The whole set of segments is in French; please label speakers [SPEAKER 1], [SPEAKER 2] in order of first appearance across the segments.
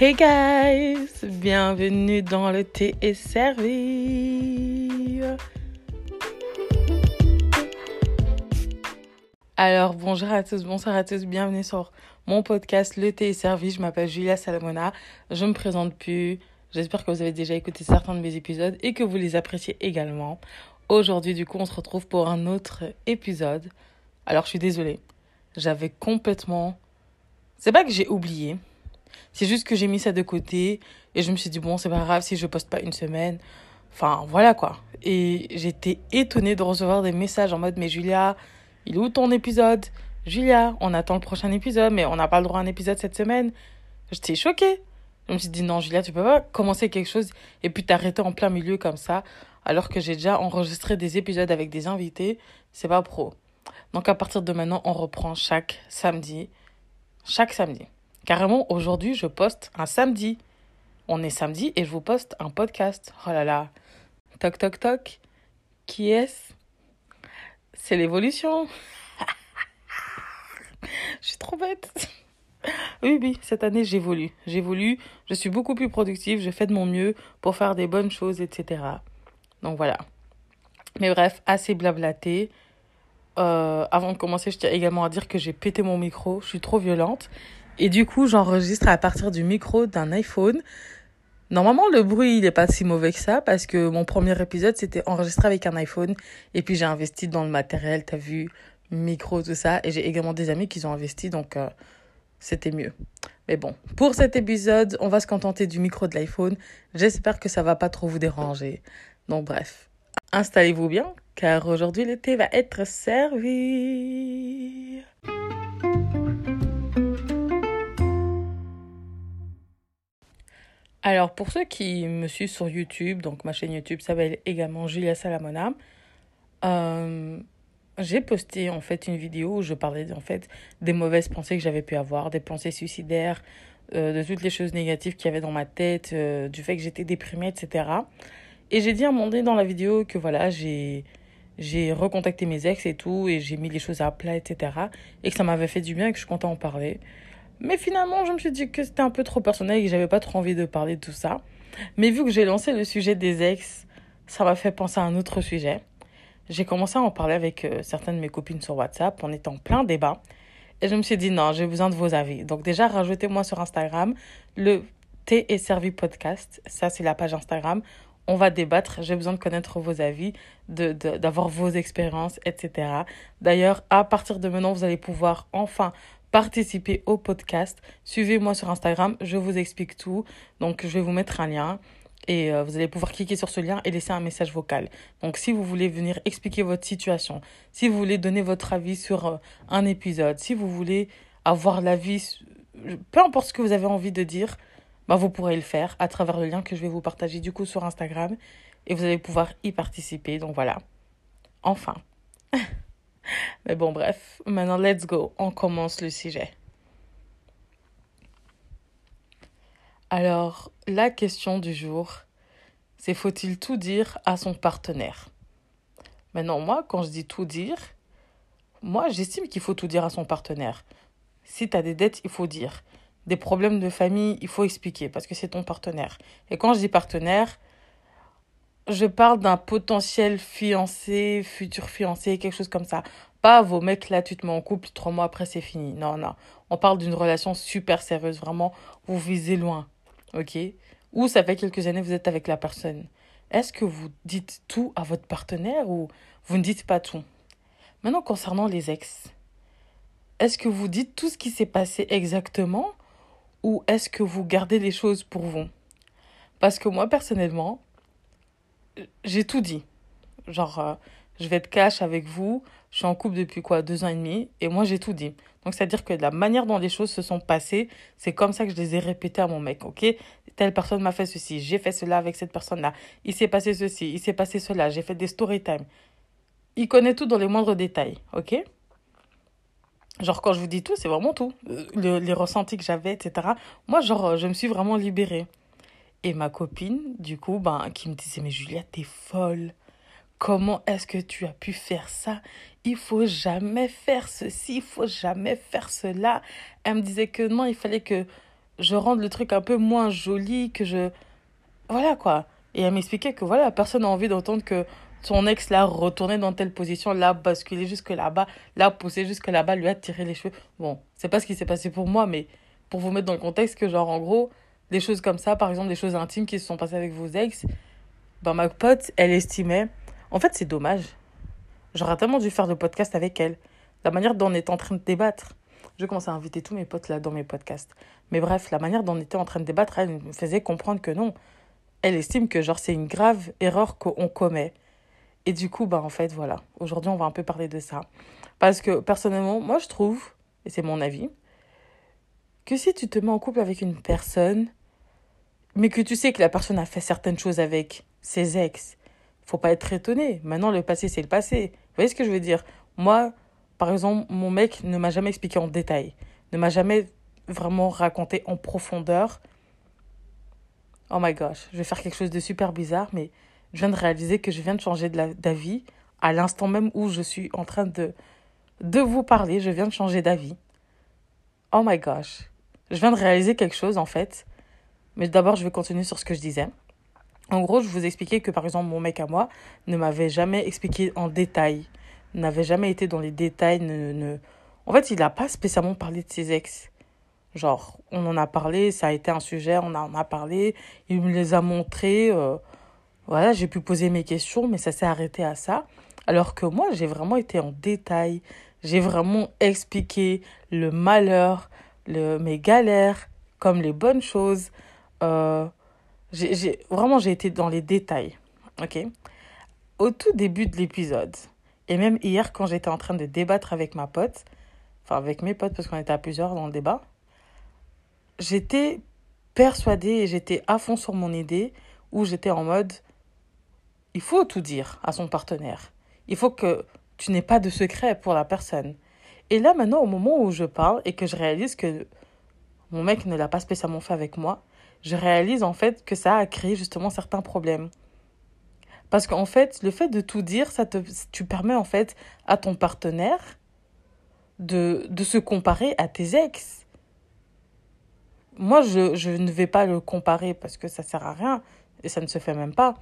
[SPEAKER 1] Hey guys, bienvenue dans le thé est servi. Alors bonjour à tous, bonsoir à tous, bienvenue sur mon podcast Le thé est servi. Je m'appelle Julia Salamona, je me présente plus. J'espère que vous avez déjà écouté certains de mes épisodes et que vous les appréciez également. Aujourd'hui, du coup, on se retrouve pour un autre épisode. Alors, je suis désolée. J'avais complètement. C'est pas que j'ai oublié. C'est juste que j'ai mis ça de côté et je me suis dit, bon, c'est pas grave si je poste pas une semaine. Enfin, voilà quoi. Et j'étais étonnée de recevoir des messages en mode, mais Julia, il est où ton épisode? Julia, on attend le prochain épisode, mais on n'a pas le droit à un épisode cette semaine. J'étais choquée. Je me suis dit, non, Julia, tu peux pas commencer quelque chose et puis t'arrêter en plein milieu comme ça alors que j'ai déjà enregistré des épisodes avec des invités, c'est pas pro. Donc à partir de maintenant, on reprend chaque samedi. Chaque samedi. Carrément, aujourd'hui, je poste un samedi. On est samedi et je vous poste un podcast. Oh là là. Toc toc toc. Qui est-ce? C'est l'évolution. je suis trop bête. Oui, oui, cette année, j'évolue. J'évolue, je suis beaucoup plus productive, je fais de mon mieux pour faire des bonnes choses, etc. Donc voilà. Mais bref, assez blablaté. Euh, avant de commencer, je tiens également à dire que j'ai pété mon micro. Je suis trop violente. Et du coup, j'enregistre à partir du micro d'un iPhone. Normalement, le bruit, il n'est pas si mauvais que ça parce que mon premier épisode, c'était enregistré avec un iPhone. Et puis, j'ai investi dans le matériel, t'as vu, micro, tout ça. Et j'ai également des amis qui ont investi, donc euh, c'était mieux. Mais bon, pour cet épisode, on va se contenter du micro de l'iPhone. J'espère que ça va pas trop vous déranger. Donc bref, installez-vous bien car aujourd'hui le thé va être servi. Alors pour ceux qui me suivent sur YouTube, donc ma chaîne YouTube s'appelle également Julia Salamona, euh, j'ai posté en fait une vidéo où je parlais en fait des mauvaises pensées que j'avais pu avoir, des pensées suicidaires, euh, de toutes les choses négatives qu'il y avait dans ma tête, euh, du fait que j'étais déprimée, etc. Et j'ai dit à un moment donné dans la vidéo que voilà, j'ai j'ai recontacté mes ex et tout, et j'ai mis les choses à plat, etc. Et que ça m'avait fait du bien et que je contente en parler. Mais finalement, je me suis dit que c'était un peu trop personnel et que j'avais pas trop envie de parler de tout ça. Mais vu que j'ai lancé le sujet des ex, ça m'a fait penser à un autre sujet. J'ai commencé à en parler avec euh, certaines de mes copines sur WhatsApp. On était en plein débat. Et je me suis dit, non, j'ai besoin de vos avis. Donc déjà, rajoutez-moi sur Instagram le Thé et servi podcast. Ça, c'est la page Instagram on va débattre. J'ai besoin de connaître vos avis, de, d'avoir vos expériences, etc. D'ailleurs, à partir de maintenant, vous allez pouvoir enfin participer au podcast. Suivez-moi sur Instagram, je vous explique tout. Donc, je vais vous mettre un lien et euh, vous allez pouvoir cliquer sur ce lien et laisser un message vocal. Donc, si vous voulez venir expliquer votre situation, si vous voulez donner votre avis sur euh, un épisode, si vous voulez avoir l'avis, peu importe ce que vous avez envie de dire, bah, vous pourrez le faire à travers le lien que je vais vous partager du coup sur Instagram et vous allez pouvoir y participer. Donc voilà. Enfin. Mais bon, bref. Maintenant, let's go. On commence le sujet. Alors, la question du jour, c'est faut-il tout dire à son partenaire? Maintenant, moi, quand je dis tout dire, moi, j'estime qu'il faut tout dire à son partenaire. Si tu as des dettes, il faut dire des problèmes de famille, il faut expliquer parce que c'est ton partenaire. Et quand je dis partenaire, je parle d'un potentiel fiancé, futur fiancé, quelque chose comme ça. Pas vos mecs là, tu te mets en couple, trois mois après c'est fini. Non, non. On parle d'une relation super sérieuse, vraiment, vous visez loin. Ok? Ou ça fait quelques années vous êtes avec la personne. Est-ce que vous dites tout à votre partenaire ou vous ne dites pas tout? Maintenant, concernant les ex, est-ce que vous dites tout ce qui s'est passé exactement ou est-ce que vous gardez les choses pour vous? Parce que moi, personnellement, j'ai tout dit. Genre, euh, je vais être cash avec vous. Je suis en couple depuis quoi Deux ans et demi. Et moi, j'ai tout dit. Donc, c'est-à-dire que la manière dont les choses se sont passées, c'est comme ça que je les ai répétées à mon mec, ok? Telle personne m'a fait ceci, j'ai fait cela avec cette personne-là. Il s'est passé ceci, il s'est passé cela, j'ai fait des story time. Il connaît tout dans les moindres détails, ok? Genre, quand je vous dis tout, c'est vraiment tout. Le, les ressentis que j'avais, etc. Moi, genre, je me suis vraiment libérée. Et ma copine, du coup, ben, qui me disait, mais Julia, t'es folle. Comment est-ce que tu as pu faire ça? Il faut jamais faire ceci, il faut jamais faire cela. Elle me disait que non, il fallait que je rende le truc un peu moins joli, que je... Voilà quoi. Et elle m'expliquait que voilà, personne n'a envie d'entendre que son ex l'a retourné dans telle position, l'a basculé jusque là-bas, l'a poussé jusque là-bas, lui a tiré les cheveux. Bon, c'est pas ce qui s'est passé pour moi, mais pour vous mettre dans le contexte que genre en gros, des choses comme ça, par exemple des choses intimes qui se sont passées avec vos ex, ben ma pote, elle estimait... En fait, c'est dommage. J'aurais tellement dû faire le podcast avec elle. La manière dont on est en train de débattre. Je commence à inviter tous mes potes là dans mes podcasts. Mais bref, la manière dont on était en train de débattre, elle me faisait comprendre que non. Elle estime que genre c'est une grave erreur qu'on commet. Et du coup, bah en fait, voilà. Aujourd'hui, on va un peu parler de ça. Parce que personnellement, moi je trouve, et c'est mon avis, que si tu te mets en couple avec une personne, mais que tu sais que la personne a fait certaines choses avec ses ex, faut pas être étonné. Maintenant, le passé, c'est le passé. Vous voyez ce que je veux dire? Moi, par exemple, mon mec ne m'a jamais expliqué en détail, ne m'a jamais vraiment raconté en profondeur. Oh my gosh, je vais faire quelque chose de super bizarre, mais je viens de réaliser que je viens de changer d'avis à l'instant même où je suis en train de, de vous parler. Je viens de changer d'avis. Oh my gosh. Je viens de réaliser quelque chose en fait. Mais d'abord, je vais continuer sur ce que je disais. En gros, je vous expliquais que par exemple, mon mec à moi ne m'avait jamais expliqué en détail n'avait jamais été dans les détails. Ne, ne... En fait, il n'a pas spécialement parlé de ses ex. Genre, on en a parlé, ça a été un sujet, on en a parlé, il me les a montrés. Euh, voilà, j'ai pu poser mes questions, mais ça s'est arrêté à ça. Alors que moi, j'ai vraiment été en détail. J'ai vraiment expliqué le malheur, le, mes galères, comme les bonnes choses. Euh, j'ai, vraiment, j'ai été dans les détails. OK? Au tout début de l'épisode, et même hier, quand j'étais en train de débattre avec ma pote, enfin avec mes potes, parce qu'on était à plusieurs dans le débat, j'étais persuadée et j'étais à fond sur mon idée où j'étais en mode il faut tout dire à son partenaire. Il faut que tu n'aies pas de secret pour la personne. Et là, maintenant, au moment où je parle et que je réalise que mon mec ne l'a pas spécialement fait avec moi, je réalise en fait que ça a créé justement certains problèmes. Parce qu'en fait, le fait de tout dire, ça te, tu permets en fait à ton partenaire de, de se comparer à tes ex. Moi, je, je ne vais pas le comparer parce que ça sert à rien et ça ne se fait même pas.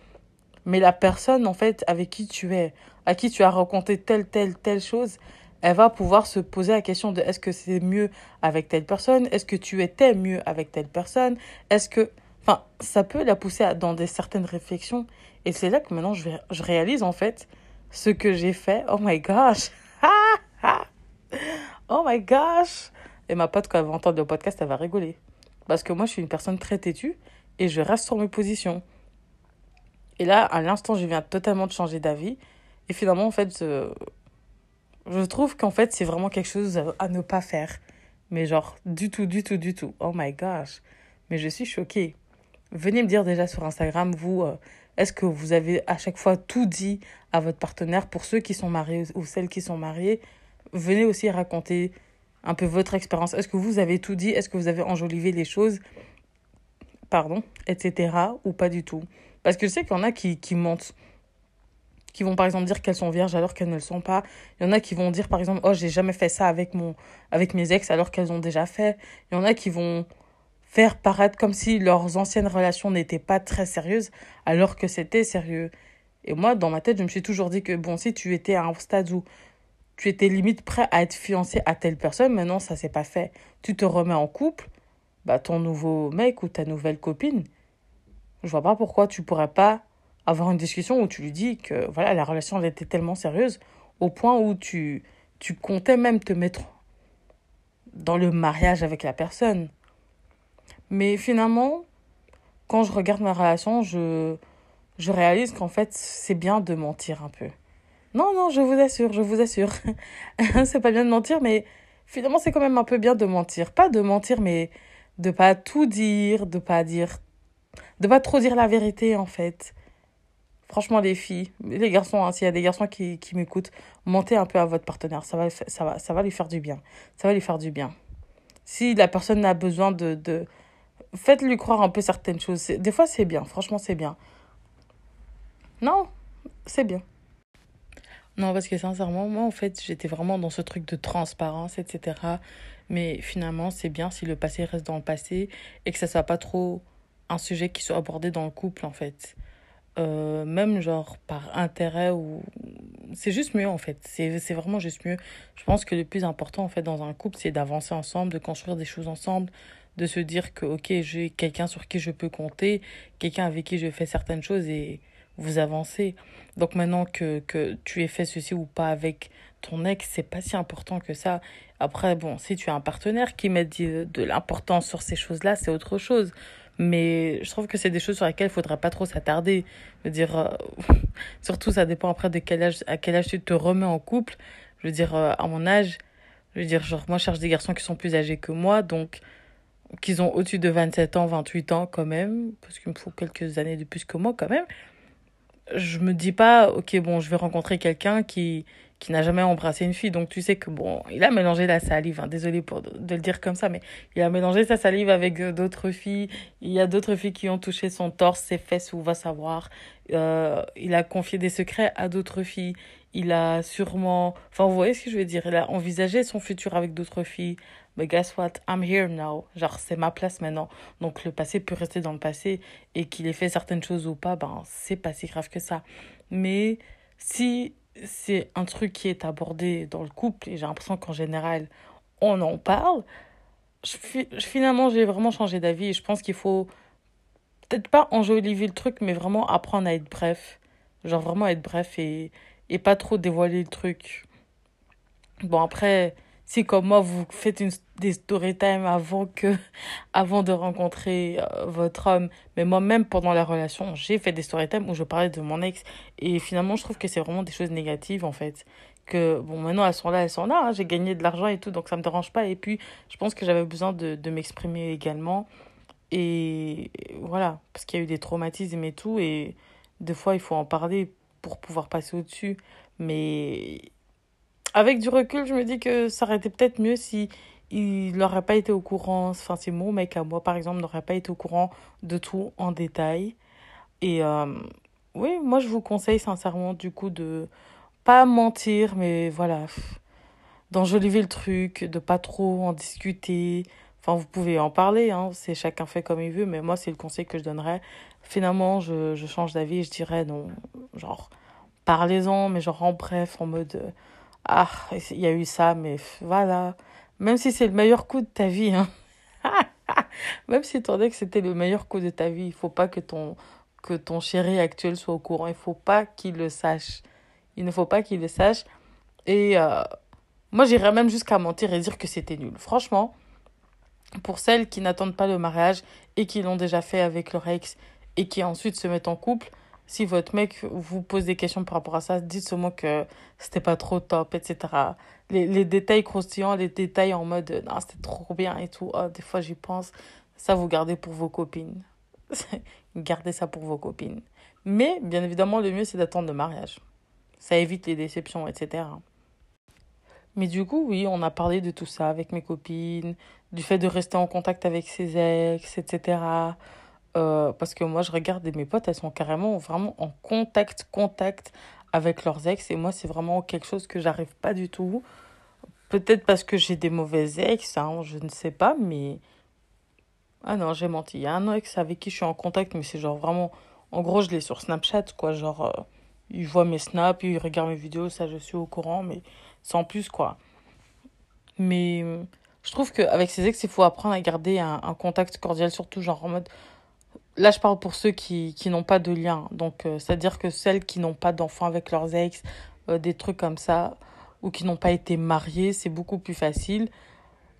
[SPEAKER 1] Mais la personne, en fait, avec qui tu es, à qui tu as raconté telle, telle, telle chose, elle va pouvoir se poser la question de est-ce que c'est mieux avec telle personne Est-ce que tu étais mieux avec telle personne Est-ce que... Enfin, ça peut la pousser dans des certaines réflexions. Et c'est là que maintenant, je, je réalise en fait ce que j'ai fait. Oh my gosh! oh my gosh! Et ma pote, quand elle va entendre le podcast, elle va rigoler. Parce que moi, je suis une personne très têtue et je reste sur mes positions. Et là, à l'instant, je viens totalement de changer d'avis. Et finalement, en fait, je, trouve qu'en fait, c'est vraiment quelque chose à ne pas faire. Mais genre, du tout, du tout, du tout. Oh my gosh. Mais je suis choquée. Venez me dire déjà sur Instagram, vous, euh, est-ce que vous avez à chaque fois tout dit à votre partenaire pour ceux qui sont mariés ou celles qui sont mariées? Venez aussi raconter un peu votre expérience. Est-ce que vous avez tout dit? Est-ce que vous avez enjolivé les choses? Pardon, etc. Ou pas du tout Parce que je sais qu'il y en a qui, qui mentent. Qui vont par exemple dire qu'elles sont vierges alors qu'elles ne le sont pas. Il y en a qui vont dire par exemple Oh, j'ai jamais fait ça avec, mon, avec mes ex alors qu'elles ont déjà fait. Il y en a qui vont faire paraître comme si leurs anciennes relations n'étaient pas très sérieuses alors que c'était sérieux. Et moi, dans ma tête, je me suis toujours dit que bon, si tu étais à un stade où tu étais limite prêt à être fiancé à telle personne, maintenant ça s'est pas fait. Tu te remets en couple, bah ton nouveau mec ou ta nouvelle copine, je vois pas pourquoi tu pourrais pas avoir une discussion où tu lui dis que voilà, la relation était tellement sérieuse au point où tu tu comptais même te mettre dans le mariage avec la personne. Mais finalement, quand je regarde ma relation, je, je réalise qu'en fait, c'est bien de mentir un peu. Non, non, je vous assure, je vous assure. c'est pas bien de mentir, mais finalement, c'est quand même un peu bien de mentir. Pas de mentir, mais de pas tout dire, de pas dire. De pas trop dire la vérité, en fait. Franchement, les filles, les garçons, hein, s'il y a des garçons qui, qui m'écoutent, mentez un peu à votre partenaire. Ça va, ça, va, ça va lui faire du bien. Ça va lui faire du bien. Si la personne a besoin de, de faites-lui croire un peu certaines choses. Des fois, c'est bien. Franchement, c'est bien. Non, c'est bien. Non, parce que sincèrement, moi, en fait, j'étais vraiment dans ce truc de transparence, etc. Mais finalement, c'est bien si le passé reste dans le passé et que ça soit pas trop un sujet qui soit abordé dans le couple, en fait. Euh, même genre par intérêt ou c'est juste mieux en fait. C'est c'est vraiment juste mieux. Je pense que le plus important en fait dans un couple c'est d'avancer ensemble de construire des choses ensemble de se dire que ok j'ai quelqu'un sur qui je peux compter quelqu'un avec qui je fais certaines choses et vous avancez. Donc maintenant que que tu aies fait ceci ou pas avec ton ex c'est pas si important que ça. Après bon si tu as un partenaire qui met de, de l'importance sur ces choses là c'est autre chose mais je trouve que c'est des choses sur lesquelles il faudra pas trop s'attarder. Je veux dire, euh, surtout ça dépend après de quel âge, à quel âge tu te remets en couple. Je veux dire, euh, à mon âge, je veux dire, genre, moi, je cherche des garçons qui sont plus âgés que moi, donc, qu'ils ont au-dessus de 27 ans, 28 ans quand même, parce qu'il me faut quelques années de plus que moi quand même. Je me dis pas, ok, bon, je vais rencontrer quelqu'un qui, qui n'a jamais embrassé une fille. Donc tu sais que bon, il a mélangé la salive, hein, désolé pour de, le dire comme ça, mais il a mélangé sa salive avec euh, d'autres filles. Il y a d'autres filles qui ont touché son torse, ses fesses, ou va savoir. Euh, il a confié des secrets à d'autres filles. Il a sûrement, enfin vous voyez ce que je veux dire, il a envisagé son futur avec d'autres filles. Mais guess what, I'm here now. Genre c'est ma place maintenant. Donc le passé peut rester dans le passé et qu'il ait fait certaines choses ou pas, ben c'est pas si grave que ça. Mais si c'est un truc qui est abordé dans le couple et j'ai l'impression qu'en général, on en parle. Je, finalement, j'ai vraiment changé d'avis et je pense qu'il faut peut-être pas enjoliver le truc, mais vraiment apprendre à être bref. Genre vraiment être bref et, et pas trop dévoiler le truc. Bon, après, si comme moi vous faites des story time avant que avant de rencontrer euh, votre homme. Mais moi même pendant la relation j'ai fait des story time où je parlais de mon ex. Et finalement je trouve que c'est vraiment des choses négatives en fait. Que bon maintenant elles sont là elles sont là hein, j'ai gagné de l'argent et tout donc ça me dérange pas. Et puis je pense que j'avais besoin de de m'exprimer également. Et voilà parce qu'il y a eu des traumatismes et tout. Et des fois il faut en parler pour pouvoir passer au-dessus. Mais avec du recul, je me dis que ça aurait été peut-être mieux si il n'aurait pas été au courant, enfin c'est mon mec à moi par exemple, n'aurait pas été au courant de tout en détail. Et euh, oui, moi je vous conseille sincèrement du coup de pas mentir, mais voilà, d'enjoliver le truc, de pas trop en discuter. Enfin, vous pouvez en parler, hein, c'est chacun fait comme il veut, mais moi c'est le conseil que je donnerais. Finalement, je, je change d'avis et je dirais non, genre, parlez-en, mais genre en bref, en mode ah, il y a eu ça, mais voilà. Même si c'est le meilleur coup de ta vie, hein. Même si ton que c'était le meilleur coup de ta vie, il faut pas que ton, que ton chéri actuel soit au courant. Il faut pas qu'il le sache. Il ne faut pas qu'il le sache. Et euh, moi, j'irais même jusqu'à mentir et dire que c'était nul. Franchement, pour celles qui n'attendent pas le mariage et qui l'ont déjà fait avec leur ex et qui ensuite se mettent en couple, si votre mec vous pose des questions par rapport à ça, dites seulement que c'était pas trop top, etc. Les, les détails croustillants, les détails en mode non, c'était trop bien et tout. Oh, des fois, j'y pense. Ça, vous gardez pour vos copines. gardez ça pour vos copines. Mais, bien évidemment, le mieux, c'est d'attendre le mariage. Ça évite les déceptions, etc. Mais du coup, oui, on a parlé de tout ça avec mes copines, du fait de rester en contact avec ses ex, etc. Euh, parce que moi, je regarde et mes potes, elles sont carrément vraiment en contact, contact avec leurs ex. Et moi, c'est vraiment quelque chose que j'arrive pas du tout. Peut-être parce que j'ai des mauvais ex, hein, je ne sais pas, mais. Ah non, j'ai menti. Il y a un ex avec qui je suis en contact, mais c'est genre vraiment. En gros, je l'ai sur Snapchat, quoi. Genre, euh, il voit mes snaps, il regarde mes vidéos, ça, je suis au courant, mais sans plus, quoi. Mais je trouve qu'avec ses ex, il faut apprendre à garder un, un contact cordial, surtout genre en mode Là, je parle pour ceux qui, qui n'ont pas de lien. Donc, euh, c'est-à-dire que celles qui n'ont pas d'enfants avec leurs ex, euh, des trucs comme ça, ou qui n'ont pas été mariées, c'est beaucoup plus facile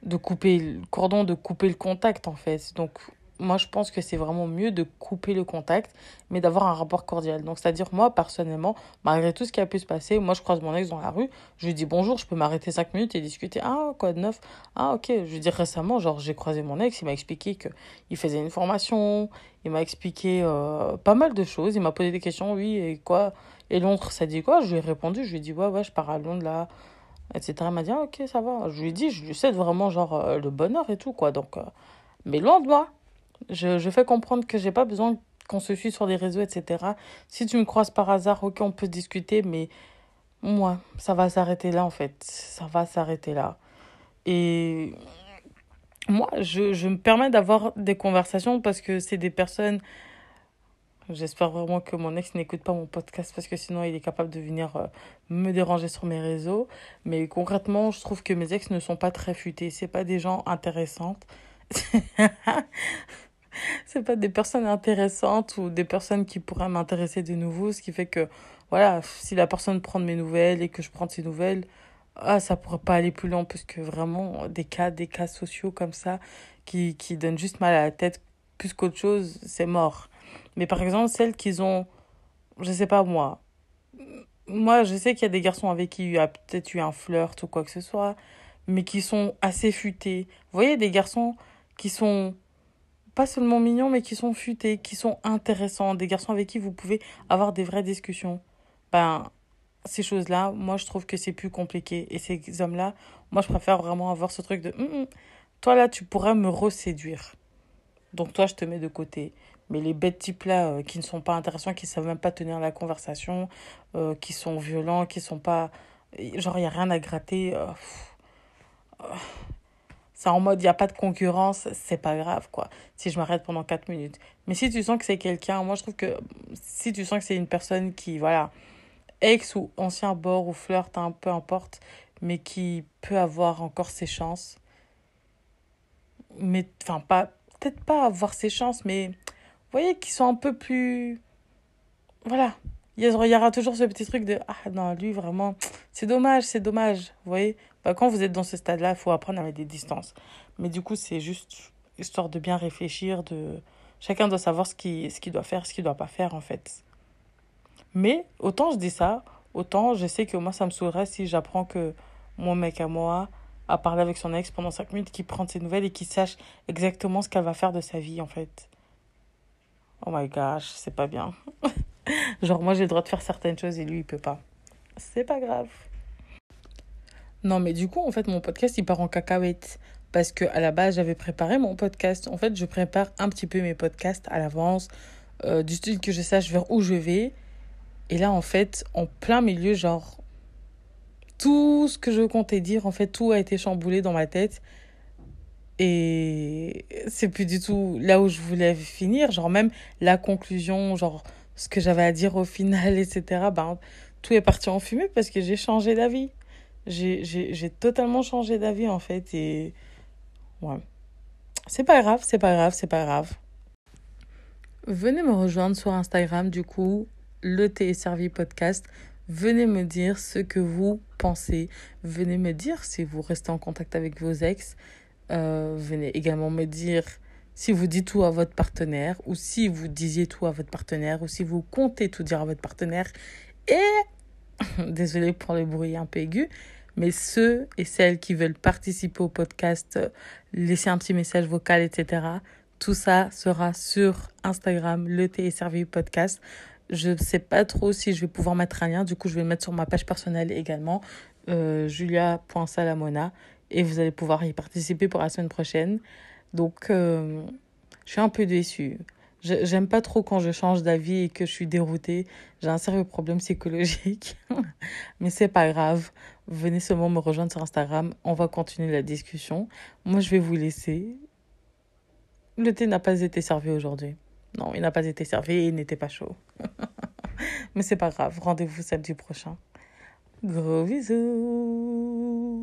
[SPEAKER 1] de couper le cordon, de couper le contact, en fait. Donc, moi, je pense que c'est vraiment mieux de couper le contact, mais d'avoir un rapport cordial. Donc, c'est-à-dire, moi, personnellement, malgré tout ce qui a pu se passer, moi, je croise mon ex dans la rue, je lui dis bonjour, je peux m'arrêter cinq minutes et discuter. Ah, quoi de neuf? Ah, ok. Je lui dis récemment, genre, j'ai croisé mon ex, il m'a expliqué qu'il faisait une formation, il m'a expliqué euh, pas mal de choses, il m'a posé des questions, oui, et quoi? Et l'autre, ça dit quoi? Je lui ai répondu, je lui ai dit, ouais, ouais, je pars à Londres, là, etc. Il m'a dit, ah, ok, ça va. Je lui ai dit, je lui souhaite vraiment, genre, euh, le bonheur et tout, quoi. Donc, euh, mais loin de moi je, je fais comprendre que j'ai pas besoin qu'on se suive sur les réseaux, etc. Si tu me croises par hasard, ok, on peut discuter, mais moi, ça va s'arrêter là en fait. Ça va s'arrêter là. Et moi, je, je me permets d'avoir des conversations parce que c'est des personnes. J'espère vraiment que mon ex n'écoute pas mon podcast parce que sinon il est capable de venir euh, me déranger sur mes réseaux. Mais concrètement, je trouve que mes ex ne sont pas très futés. C'est pas des gens intéressantes. c'est pas des personnes intéressantes ou des personnes qui pourraient m'intéresser de nouveau. Ce qui fait que, voilà, si la personne prend mes nouvelles et que je prends ses nouvelles, ah, ça pourrait pas aller plus loin parce que vraiment, des cas, des cas sociaux comme ça qui, qui donnent juste mal à la tête plus qu'autre chose, c'est mort. Mais par exemple, celles qui ont, je sais pas moi, moi je sais qu'il y a des garçons avec qui il y a peut-être eu un flirt ou quoi que ce soit, mais qui sont assez futés. Vous voyez, des garçons qui sont pas seulement mignons, mais qui sont futés, qui sont intéressants, des garçons avec qui vous pouvez avoir des vraies discussions. Ben, ces choses-là, moi, je trouve que c'est plus compliqué. Et ces hommes-là, moi, je préfère vraiment avoir ce truc de hum, hum, toi, là, tu pourrais me reséduire. Donc, toi, je te mets de côté. Mais les bêtes types-là, euh, qui ne sont pas intéressants, qui ne savent même pas tenir la conversation, euh, qui sont violents, qui sont pas. Genre, il n'y a rien à gratter. Euh, c'est en mode, il n'y a pas de concurrence, c'est pas grave, quoi. Si je m'arrête pendant 4 minutes. Mais si tu sens que c'est quelqu'un, moi, je trouve que si tu sens que c'est une personne qui, voilà ex ou ancien bord ou flirt, hein, peu importe, mais qui peut avoir encore ses chances. Mais, enfin, pas, peut-être pas avoir ses chances, mais vous voyez, qui sont un peu plus. Voilà. Il y aura toujours ce petit truc de Ah non, lui vraiment, c'est dommage, c'est dommage. Vous voyez bah, Quand vous êtes dans ce stade-là, il faut apprendre à mettre des distances. Mais du coup, c'est juste histoire de bien réfléchir, de. Chacun doit savoir ce qu'il ce qu'il doit faire, ce qu'il doit pas faire, en fait. Mais autant je dis ça, autant je sais que moi, ça me saoulerait si j'apprends que mon mec à moi a parlé avec son ex pendant 5 minutes, qu'il prend ses nouvelles et qu'il sache exactement ce qu'elle va faire de sa vie, en fait. Oh my gosh, c'est pas bien. Genre, moi, j'ai le droit de faire certaines choses et lui, il peut pas. C'est pas grave. Non, mais du coup, en fait, mon podcast, il part en cacahuète. Parce que à la base, j'avais préparé mon podcast. En fait, je prépare un petit peu mes podcasts à l'avance, euh, du style que je sache vers où je vais. Et là, en fait, en plein milieu, genre, tout ce que je comptais dire, en fait, tout a été chamboulé dans ma tête. Et c'est plus du tout là où je voulais finir. Genre, même la conclusion, genre, ce que j'avais à dire au final, etc. Ben, tout est parti en fumée parce que j'ai changé d'avis. J'ai totalement changé d'avis, en fait. Et ouais. C'est pas grave, c'est pas grave, c'est pas grave. Venez me rejoindre sur Instagram, du coup, le thé est servi podcast. Venez me dire ce que vous pensez. Venez me dire si vous restez en contact avec vos ex. Euh, venez également me dire si vous dites tout à votre partenaire ou si vous disiez tout à votre partenaire ou si vous comptez tout dire à votre partenaire. Et, désolé pour le bruit un peu aigu, mais ceux et celles qui veulent participer au podcast, laisser un petit message vocal, etc. Tout ça sera sur Instagram, le thé est podcast. Je ne sais pas trop si je vais pouvoir mettre un lien. Du coup, je vais le mettre sur ma page personnelle également, euh, julia.salamona. Et vous allez pouvoir y participer pour la semaine prochaine. Donc, euh, je suis un peu déçue. J'aime pas trop quand je change d'avis et que je suis déroutée. J'ai un sérieux problème psychologique. Mais c'est pas grave. Venez seulement me rejoindre sur Instagram. On va continuer la discussion. Moi, je vais vous laisser. Le thé n'a pas été servi aujourd'hui. Non, il n'a pas été servi et il n'était pas chaud. Mais c'est pas grave. Rendez-vous samedi prochain. Gros bisous.